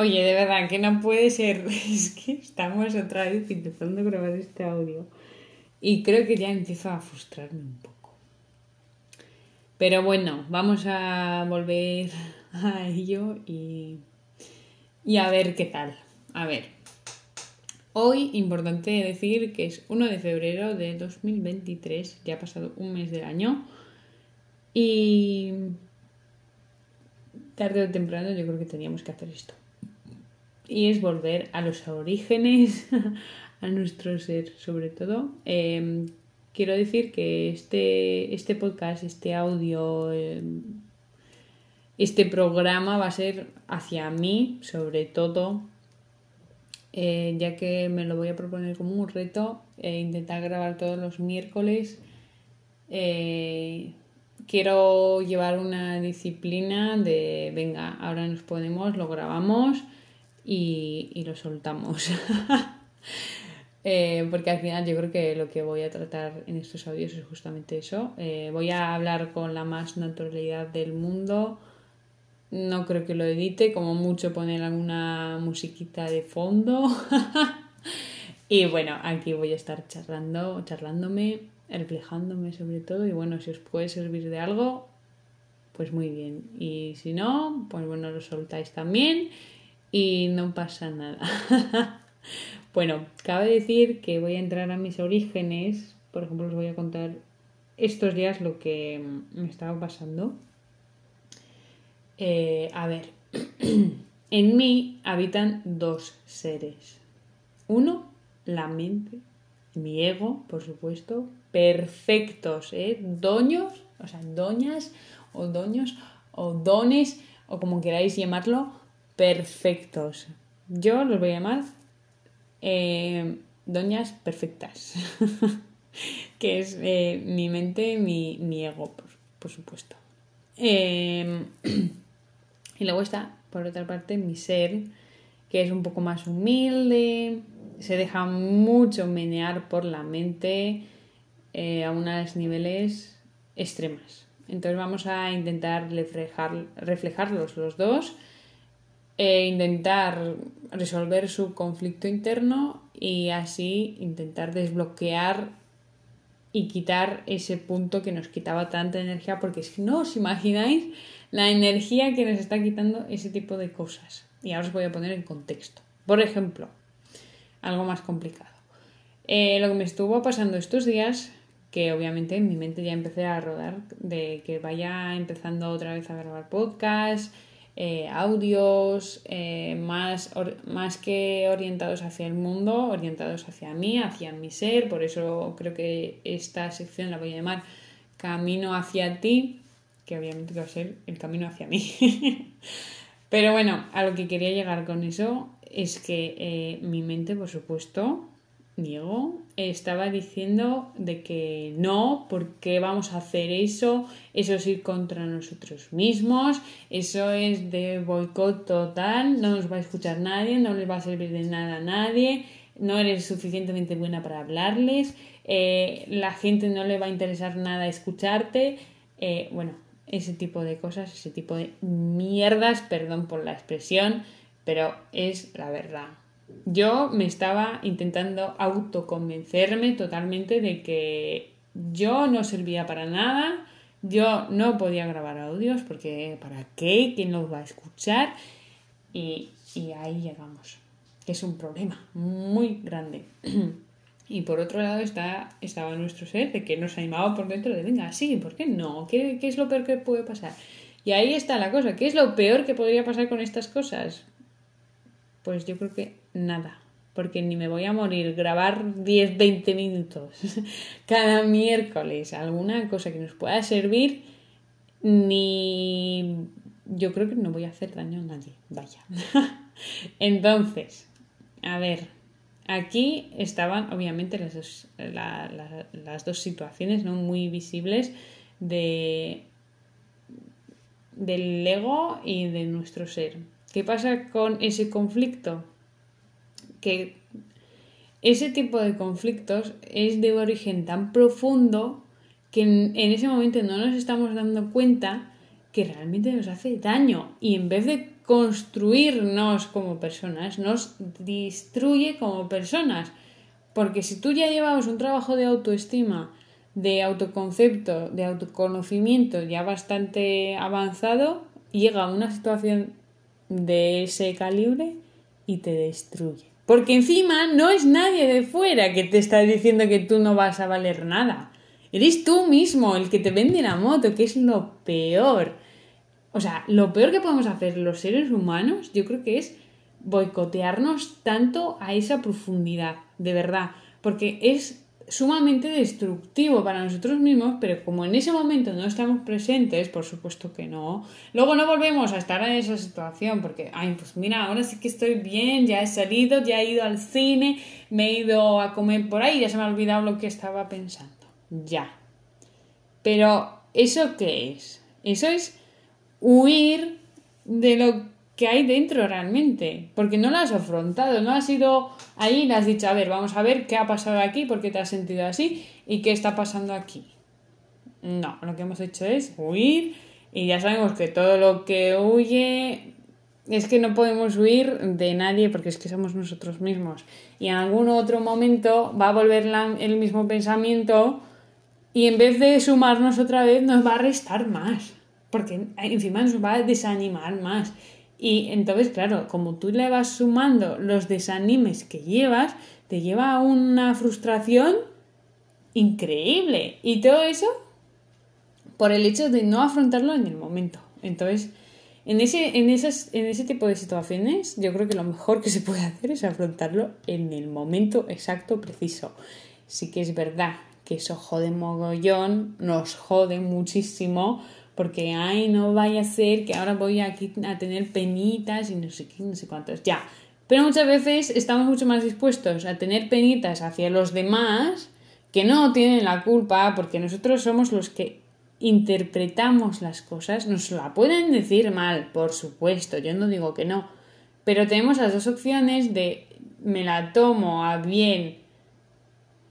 Oye, de verdad que no puede ser. Es que estamos otra vez intentando grabar este audio. Y creo que ya empiezo a frustrarme un poco. Pero bueno, vamos a volver a ello y, y a ver qué tal. A ver. Hoy, importante decir que es 1 de febrero de 2023, ya ha pasado un mes del año. Y tarde o temprano yo creo que teníamos que hacer esto. Y es volver a los orígenes, a nuestro ser sobre todo. Em, quiero decir que este, este podcast, este audio, em, este programa va a ser hacia mí sobre todo, eh, ya que me lo voy a proponer como un reto, e intentar grabar todos los miércoles. Eh, quiero llevar una disciplina de, venga, ahora nos ponemos, lo grabamos y, lo soltamos. Eh, porque al final yo creo que lo que voy a tratar en estos audios es justamente eso. Eh, voy a hablar con la más naturalidad del mundo. No creo que lo edite, como mucho poner alguna musiquita de fondo. y bueno, aquí voy a estar charlando, charlándome reflejándome sobre todo y bueno, si os puede servir de algo, pues muy bien. Y si no, pues bueno, lo soltáis también y no pasa nada. bueno, cabe decir que voy a entrar a mis orígenes, por ejemplo, os voy a contar estos días lo que me estaba pasando. Eh, a ver, en mí habitan dos seres. Uno, la mente, mi ego, por supuesto, perfectos, ¿eh? Doños, o sea, doñas o doños o dones o como queráis llamarlo, perfectos. Yo los voy a llamar eh, doñas perfectas, que es eh, mi mente, mi, mi ego, por, supuesto. Em, y luego está, por otra parte, mi ser, que es un poco más humilde, se deja mucho menear por la mente eh, a unos niveles extremos. Entonces vamos a intentar reflejar, reflejarlos los dos, e intentar resolver su conflicto interno y así intentar desbloquear y quitar ese punto que nos quitaba tanta energía, porque si no os imagináis la energía que nos está quitando ese tipo de cosas. Y ahora os voy a poner en contexto. Por ejemplo, algo más complicado. Eh, lo que me estuvo pasando estos días, que obviamente en mi mente ya empecé a rodar, de que vaya empezando otra vez a grabar podcasts, eh, audios, eh, más, más que orientados hacia el mundo, orientados hacia mí, hacia mi ser, por eso creo que esta sección la voy a llamar Camino hacia ti, que obviamente va a ser el camino hacia mí. Pero bueno, a lo que quería llegar con eso es que eh, mi mente, por supuesto, Diego, estaba diciendo de que no, porque vamos a hacer eso? Eso es ir contra nosotros mismos, eso es de boicot total, no nos va a escuchar nadie, no les va a servir de nada a nadie, no eres suficientemente buena para hablarles, eh, la gente no le va a interesar nada escucharte, eh, bueno, ese tipo de cosas, ese tipo de mierdas, perdón por la expresión, pero es la verdad. Yo me estaba intentando autoconvencerme totalmente de que yo no servía para nada, yo no podía grabar audios porque ¿para qué? ¿Quién los va a escuchar? Y, ahí llegamos, es un problema muy grande. Y por otro lado está, estaba nuestro ser de que nos animaba por dentro de, venga, sí, ¿por qué no? ¿Qué, ¿Qué es lo peor que puede pasar? Y ahí está la cosa, ¿qué es lo peor que podría pasar con estas cosas? Pues yo creo que nada, porque ni me voy a morir. Grabar 10, 20 minutos cada miércoles, alguna cosa que nos pueda servir, ni yo creo que no voy a hacer daño a nadie. Vaya. Entonces, a ver, aquí estaban obviamente las dos, las dos situaciones ¿no? muy visibles de del ego y de nuestro ser. ¿Qué pasa con ese conflicto? Que ese tipo de conflictos es de origen tan profundo que en, ese momento no nos estamos dando cuenta que realmente nos hace daño y en vez de construirnos como personas, nos destruye como personas. Porque si tú ya llevabas un trabajo de autoestima, de autoconcepto, de autoconocimiento ya bastante avanzado, llega una situación de ese calibre y te destruye. Porque encima no es nadie de fuera que te está diciendo que tú no vas a valer nada. Eres tú mismo el que te vende la moto, que es lo peor. O sea, lo peor que podemos hacer los seres humanos, yo creo que es boicotearnos tanto a esa profundidad, de verdad. Porque es sumamente destructivo para nosotros mismos, pero como en ese momento no estamos presentes, por supuesto que no, luego no volvemos a estar en esa situación, porque, ay, pues mira, ahora sí que estoy bien, ya he salido, ya he ido al cine, me he ido a comer por ahí, ya se me ha olvidado lo que estaba pensando. Ya. Pero, ¿eso qué es? Eso es huir de lo que hay dentro realmente, porque no lo has afrontado, no has ido ahí y le has dicho, a ver, vamos a ver qué ha pasado aquí, por qué te has sentido así y qué está pasando aquí. No, lo que hemos hecho es huir y ya sabemos que todo lo que huye es que no podemos huir de nadie porque es que somos nosotros mismos. Y en algún otro momento va a volver el mismo pensamiento y en vez de sumarnos otra vez nos va a restar más. Porque encima nos va a desanimar más. Y entonces, claro, como tú le vas sumando los desanimes que llevas, te lleva a una frustración increíble. Y todo eso por el hecho de no afrontarlo en el momento. Entonces, en ese, en, en ese tipo de situaciones, yo creo que lo mejor que se puede hacer es afrontarlo en el momento exacto, preciso. Sí que es verdad que eso jode mogollón, nos jode muchísimo, porque, ay, no vaya a ser que ahora voy aquí a tener penitas y no sé qué, no sé cuántos, ya. Pero muchas veces estamos mucho más dispuestos a tener penitas hacia los demás que no tienen la culpa, porque nosotros somos los que interpretamos las cosas, nos la pueden decir mal, por supuesto, yo no digo que no, pero tenemos las dos opciones de me la tomo a bien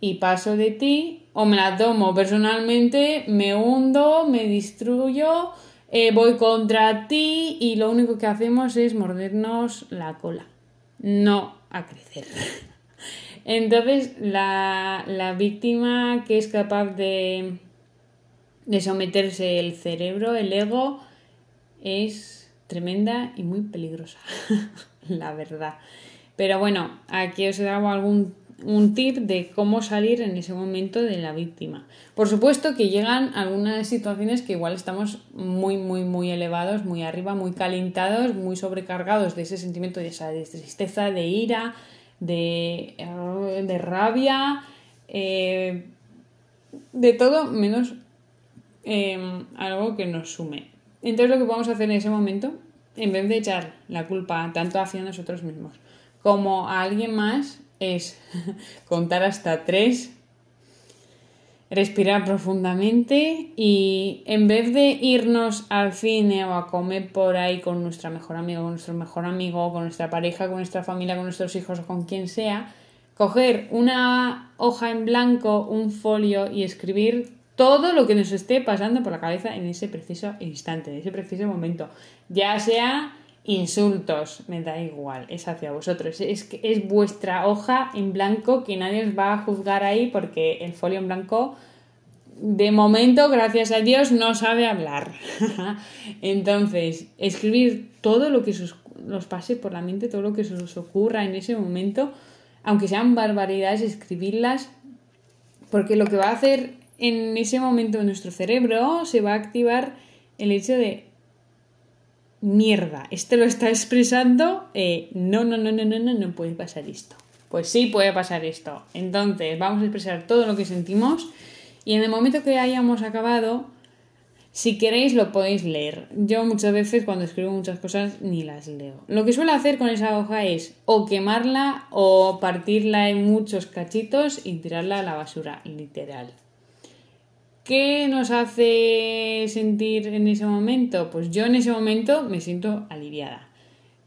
y paso de ti o me la tomo personalmente, me hundo, me destruyo, eh, voy contra ti y lo único que hacemos es mordernos la cola, no a crecer. Entonces, la, la víctima que es capaz de, de someterse el cerebro, el ego, es tremenda y muy peligrosa, la verdad. Pero bueno, aquí os he dado algún un tip de cómo salir en ese momento de la víctima. Por supuesto que llegan algunas situaciones que igual estamos muy, muy, muy elevados, muy arriba, muy calentados, muy sobrecargados de ese sentimiento de esa tristeza, de ira, de, eh, de rabia, eh, de todo menos em, algo que nos sume. Entonces lo que podemos hacer en ese momento, en vez de echar la culpa tanto hacia nosotros mismos como a alguien más, es contar hasta tres, respirar profundamente y en vez de irnos al cine o a comer por ahí con nuestra mejor amiga, con nuestro mejor amigo, con nuestra pareja, con nuestra familia, con nuestros hijos o con quien sea, coger una hoja en blanco, un folio y escribir todo lo que nos esté pasando por la cabeza en ese preciso instante, en ese preciso momento. Ya sea insultos, me da igual, es hacia vosotros. Es es vuestra hoja en blanco que nadie os va a juzgar ahí porque el folio en blanco de momento, gracias a Dios, no sabe hablar. Entonces, escribir todo lo que os, pase por la mente, todo lo que os ocurra en ese momento, aunque sean barbaridades, escribirlas, porque lo que va a hacer en ese momento en nuestro cerebro se va a activar el hecho de mierda, este lo está expresando, eh, no, no, no, no, no, no, no puede pasar esto. Pues sí puede pasar esto. Entonces, vamos a expresar todo lo que sentimos y en el momento que hayamos acabado, si queréis lo podéis leer. Yo muchas veces cuando escribo muchas cosas ni las leo. Lo que suelo hacer con esa hoja es o quemarla o partirla en muchos cachitos y tirarla a la basura, literal. ¿Qué nos hace sentir en ese momento? Pues yo en ese momento me siento aliviada.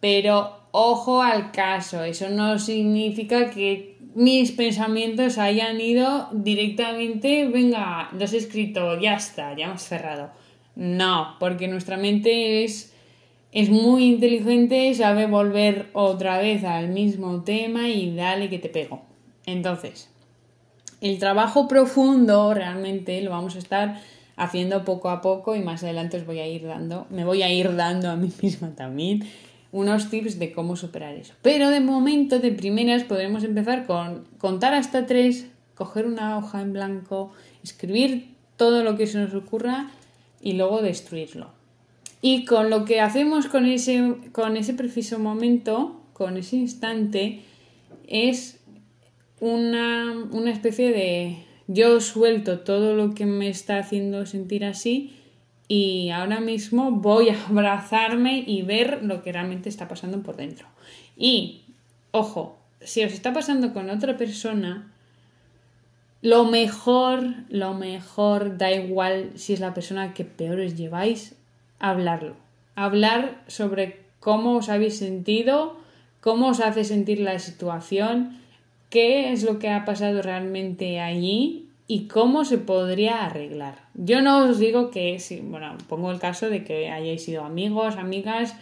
Pero ojo al caso, eso no significa que mis pensamientos hayan ido directamente, venga, los he escrito, ya está, ya hemos cerrado. No, porque nuestra mente es es muy inteligente, sabe volver otra vez al mismo tema y dale que te pego. Entonces, el trabajo profundo realmente lo vamos a estar haciendo poco a poco y más adelante os voy a ir dando, me voy a ir dando a mí misma también unos tips de cómo superar eso. Pero de momento, de primeras, podremos empezar con contar hasta tres, coger una hoja en blanco, escribir todo lo que se nos ocurra y luego destruirlo. Y con lo que hacemos con ese, con ese preciso momento, con ese instante, es una, una especie de yo suelto todo lo que me está haciendo sentir así y ahora mismo voy a abrazarme y ver lo que realmente está pasando por dentro. Y, ojo, si os está pasando con otra persona, lo mejor, lo mejor, da igual si es la persona que peores lleváis, hablarlo. Hablar sobre cómo os habéis sentido, cómo os hace sentir la situación, qué es lo que ha pasado realmente allí y cómo se podría arreglar. Yo no os digo que, bueno, pongo el caso de que hayáis sido amigos, amigas,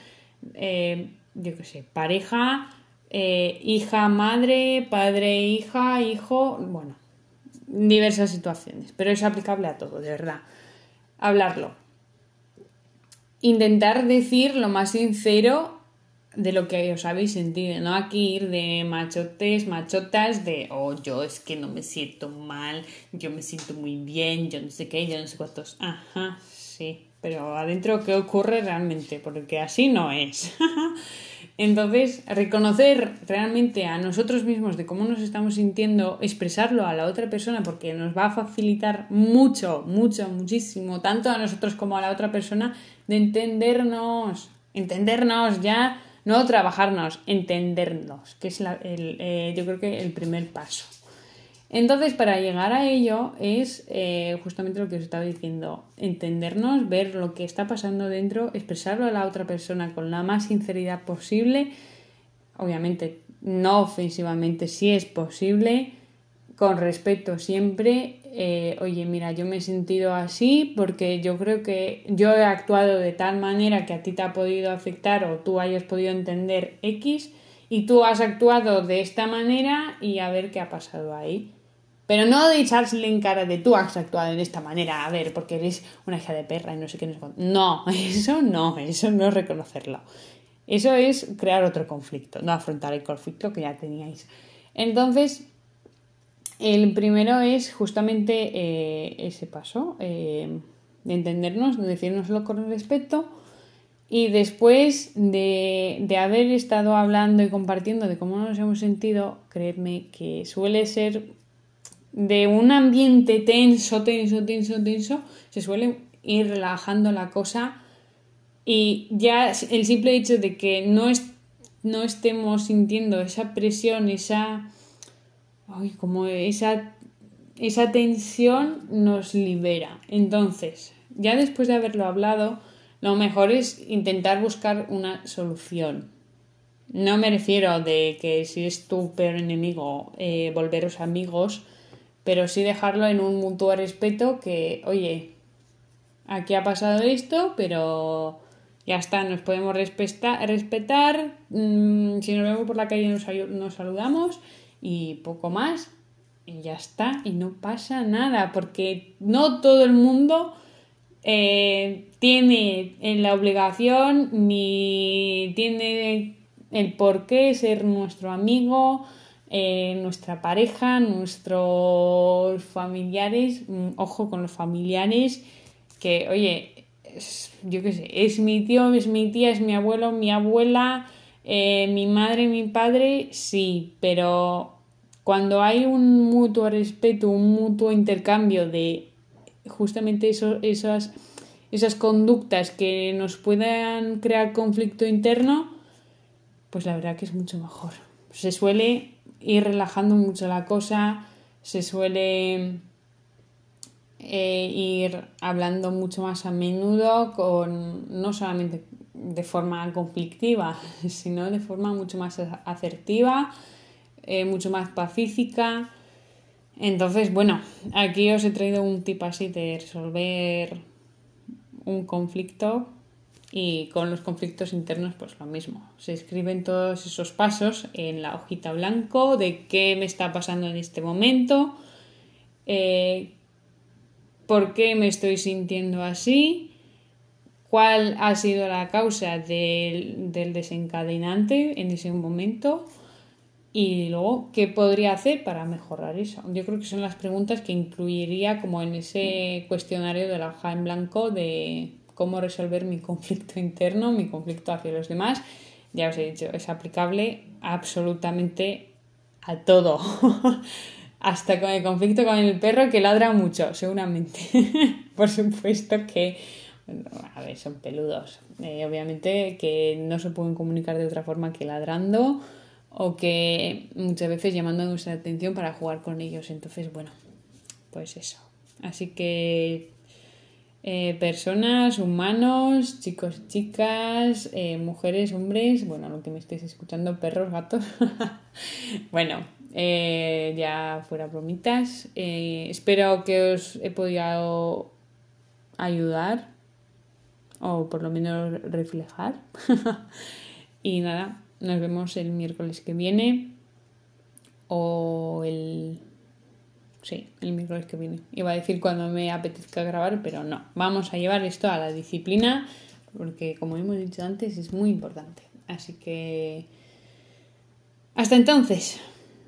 eh, yo qué sé, pareja, eh, hija, madre, padre, hija, hijo, bueno, diversas situaciones, pero es aplicable a todo, de verdad. Hablarlo intentar decir lo más sincero de lo que os habéis sentido, no aquí ir de machotes, machotas, de, oh, yo es que no me siento mal, yo me siento muy bien, yo no sé qué, yo no sé cuántos. Ajá, sí, pero adentro, ¿qué ocurre realmente? Porque así no es. Entonces, reconocer realmente a nosotros mismos de cómo nos estamos sintiendo, expresarlo a la otra persona, porque nos va a facilitar mucho, mucho, muchísimo, tanto a nosotros como a la otra persona, de entendernos, entendernos ya, no trabajarnos, entendernos, que es el, eh, yo creo que el primer paso. Entonces, para llegar a ello es eh, justamente lo que os estaba diciendo, entendernos, ver lo que está pasando dentro, expresarlo a la otra persona con la más sinceridad posible, obviamente no ofensivamente si es posible, con respeto siempre, eh, oye, mira, yo me he sentido así porque yo creo que yo he actuado de tal manera que a ti te ha podido afectar o tú hayas podido entender X y tú has actuado de esta manera y a ver qué ha pasado ahí. Pero no de echarle en cara de tú has actuado de esta manera, a ver, porque eres una hija de perra y no sé qué. No, eso no, eso no es reconocerlo. Eso es crear otro conflicto, no afrontar el conflicto que ya teníais. Entonces, el primero es justamente eh, ese paso, eh, de entendernos, de decirnoslo con respeto. Y después de, de, haber estado hablando y compartiendo de cómo nos hemos sentido, creedme que suele ser de un ambiente tenso, tenso, tenso, tenso, se suele ir relajando la cosa y ya el simple hecho de que no, no estemos sintiendo esa presión, esa, como esa, esa tensión nos libera. Entonces, ya después de haberlo hablado, lo mejor es intentar buscar una solución. No me refiero de que si es tu peor enemigo, eh, volveros amigos, pero sí dejarlo en un mutuo respeto que, oye, aquí ha pasado esto, pero ya está, nos podemos respetar, mm, si nos vemos por la calle nos saludamos y poco más, y ya está, y no pasa nada, porque no todo el mundo eh, tiene la obligación ni tiene el por qué ser nuestro amigo, eh, nuestra pareja, nuestros familiares, mm, ojo con los familiares, que oye, yo qué sé, es mi tío, es mi tía, es mi abuelo, mi abuela, eh, mi madre, mi padre, sí, pero cuando hay un mutuo respeto, un mutuo intercambio de justamente esas, esas conductas que nos puedan crear conflicto interno, pues la verdad que es mucho mejor. Se suele ir relajando mucho la cosa, se suele eh, ir hablando mucho más a menudo, con, no solamente de forma conflictiva, sino de forma mucho más asertiva, eh, mucho más pacífica. Entonces, bueno, aquí os he traído un tip así de resolver un conflicto Y con los conflictos internos, pues lo mismo. Se escriben todos esos pasos en la hojita blanco de qué me está pasando en este momento, eh, por qué me estoy sintiendo así, cuál ha sido la causa del, desencadenante en ese momento y luego qué podría hacer para mejorar eso. Yo creo que son las preguntas que incluiría como en ese cuestionario de la hoja en blanco de cómo resolver mi conflicto interno, mi conflicto hacia los demás. Ya os he dicho, es aplicable absolutamente a todo. Hasta con el conflicto con el perro que ladra mucho, seguramente. Por supuesto que, a ver, son peludos. Eh, obviamente que no se pueden comunicar de otra forma que ladrando o que muchas veces llamando nuestra atención para jugar con ellos. Entonces, bueno, pues eso. Así que eh, personas, humanos, chicos, chicas, eh, mujeres, hombres, bueno, lo que me estéis escuchando, perros, gatos. bueno, ya fuera bromitas. espero que os he podido ayudar o por lo menos reflejar. y nada, nos vemos el miércoles que viene o el Sí, el miércoles que viene. Iba a decir cuando me apetezca grabar, pero no. Vamos a llevar esto a la disciplina, porque como hemos dicho antes, es muy importante. Así que... Hasta entonces.